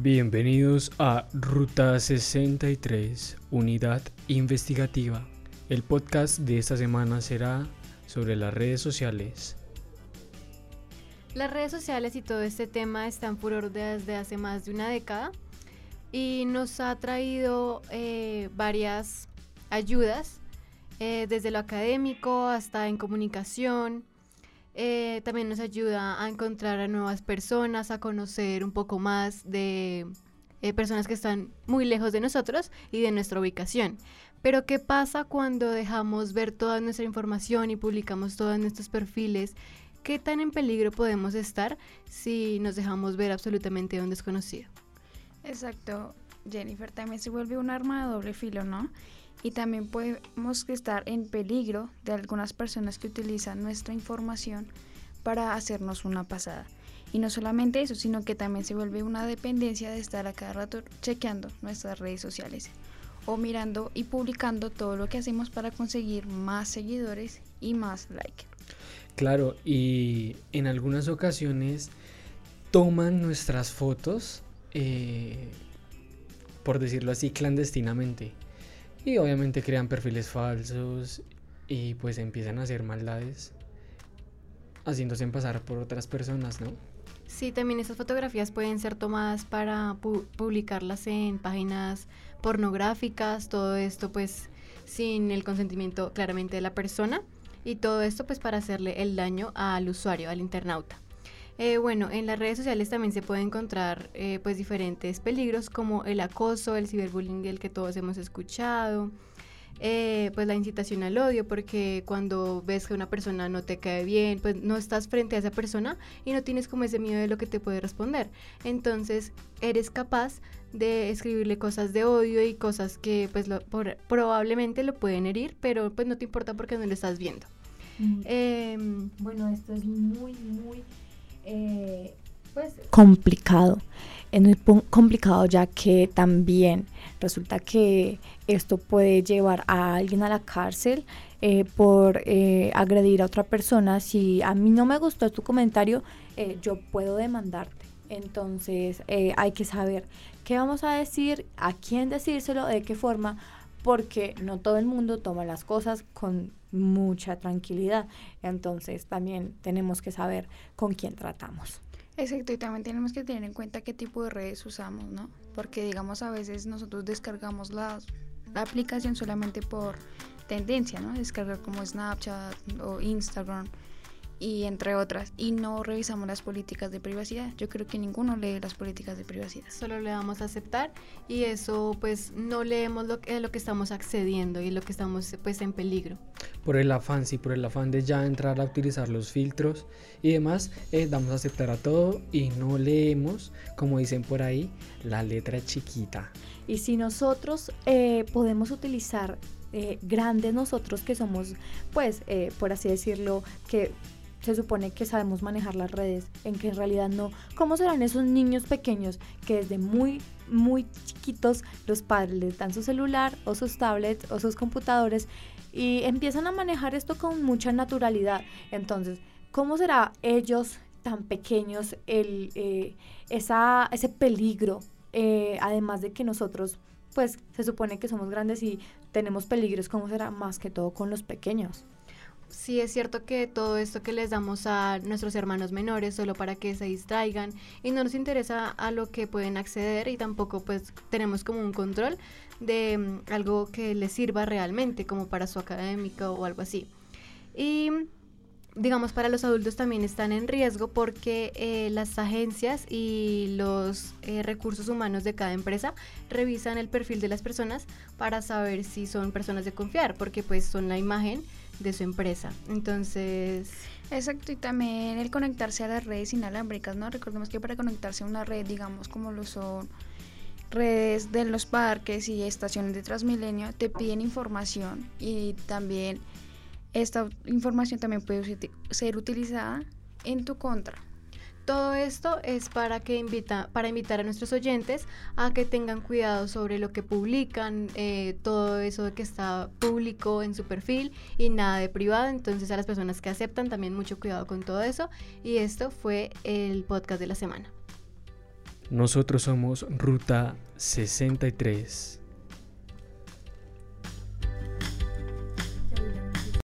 Bienvenidos a Ruta 63, Unidad Investigativa. El podcast de esta semana será sobre las redes sociales. Las redes sociales y todo este tema están furor desde hace más de una década y nos ha traído eh, varias ayudas, eh, desde lo académico hasta en comunicación, eh, también nos ayuda a encontrar a nuevas personas, a conocer un poco más de eh, personas que están muy lejos de nosotros y de nuestra ubicación. Pero ¿qué pasa cuando dejamos ver toda nuestra información y publicamos todos nuestros perfiles? ¿Qué tan en peligro podemos estar si nos dejamos ver absolutamente a un desconocido? Exacto, Jennifer, también se vuelve un arma de doble filo, ¿no? Y también podemos estar en peligro de algunas personas que utilizan nuestra información para hacernos una pasada. Y no solamente eso, sino que también se vuelve una dependencia de estar a cada rato chequeando nuestras redes sociales o mirando y publicando todo lo que hacemos para conseguir más seguidores y más like. Claro, y en algunas ocasiones toman nuestras fotos, eh, por decirlo así, clandestinamente. Y obviamente crean perfiles falsos y pues empiezan a hacer maldades haciéndose pasar por otras personas, ¿no? Sí, también esas fotografías pueden ser tomadas para publicarlas en páginas pornográficas, todo esto pues sin el consentimiento claramente de la persona y todo esto pues para hacerle el daño al usuario, al internauta. Eh, bueno, en las redes sociales también se puede encontrar eh, pues diferentes peligros como el acoso, el ciberbullying del que todos hemos escuchado, eh, pues la incitación al odio, porque cuando ves que una persona no te cae bien, pues no estás frente a esa persona y no tienes como ese miedo de lo que te puede responder. Entonces eres capaz de escribirle cosas de odio y cosas que pues probablemente lo pueden herir, pero pues no te importa porque no lo estás viendo. Mm. Em, bueno, esto es muy, muy eh, pues complicado. Es muy complicado ya que también resulta que esto puede llevar a alguien a la cárcel eh, por eh, agredir a otra persona. Si a mí no me gustó tu comentario, yo puedo demandarte. Entonces hay que saber qué vamos a decir, a quién decírselo, de qué forma, porque no todo el mundo toma las cosas con mucha tranquilidad. Entonces también tenemos que saber con quién tratamos. Exacto, y también tenemos que tener en cuenta qué tipo de redes usamos, ¿no? Porque digamos a veces nosotros descargamos la, la aplicación solamente por tendencia, ¿no? Descargar como Snapchat o Instagram y entre otras, y no revisamos las políticas de privacidad. Yo creo que ninguno lee las políticas de privacidad. Solo le damos a aceptar y eso pues no leemos lo que, lo que estamos accediendo y lo que estamos pues en peligro. Por el afán, sí, por el afán de ya entrar a utilizar los filtros y demás, eh, damos a aceptar a todo y no leemos, como dicen por ahí, la letra chiquita. Y si nosotros eh, podemos utilizar eh, grandes nosotros que somos, pues, eh, por así decirlo, que se supone que sabemos manejar las redes, en que en realidad no. ¿Cómo serán esos niños pequeños que desde muy, muy chiquitos los padres les dan su celular o sus tablets o sus computadores y empiezan a manejar esto con mucha naturalidad? Entonces, ¿cómo será ellos tan pequeños el, eh, esa, ese peligro? Eh, además de que nosotros pues se supone que somos grandes y tenemos peligros, ¿cómo será más que todo con los pequeños? Sí es cierto que todo esto que les damos a nuestros hermanos menores solo para que se distraigan y no nos interesa a lo que pueden acceder y tampoco pues tenemos como un control de mm, algo que les sirva realmente como para su académico o algo así. Y digamos para los adultos también están en riesgo porque eh, las agencias y los eh, recursos humanos de cada empresa revisan el perfil de las personas para saber si son personas de confiar porque pues son la imagen de su empresa. Entonces... Exacto, y también el conectarse a las redes inalámbricas, ¿no? Recordemos que para conectarse a una red, digamos, como lo son redes de los parques y estaciones de Transmilenio, te piden información y también esta información también puede ser utilizada en tu contra. Todo esto es para que invita, para invitar a nuestros oyentes a que tengan cuidado sobre lo que publican, eh, todo eso de que está público en su perfil y nada de privado. Entonces a las personas que aceptan también mucho cuidado con todo eso. Y esto fue el podcast de la semana. Nosotros somos Ruta 63.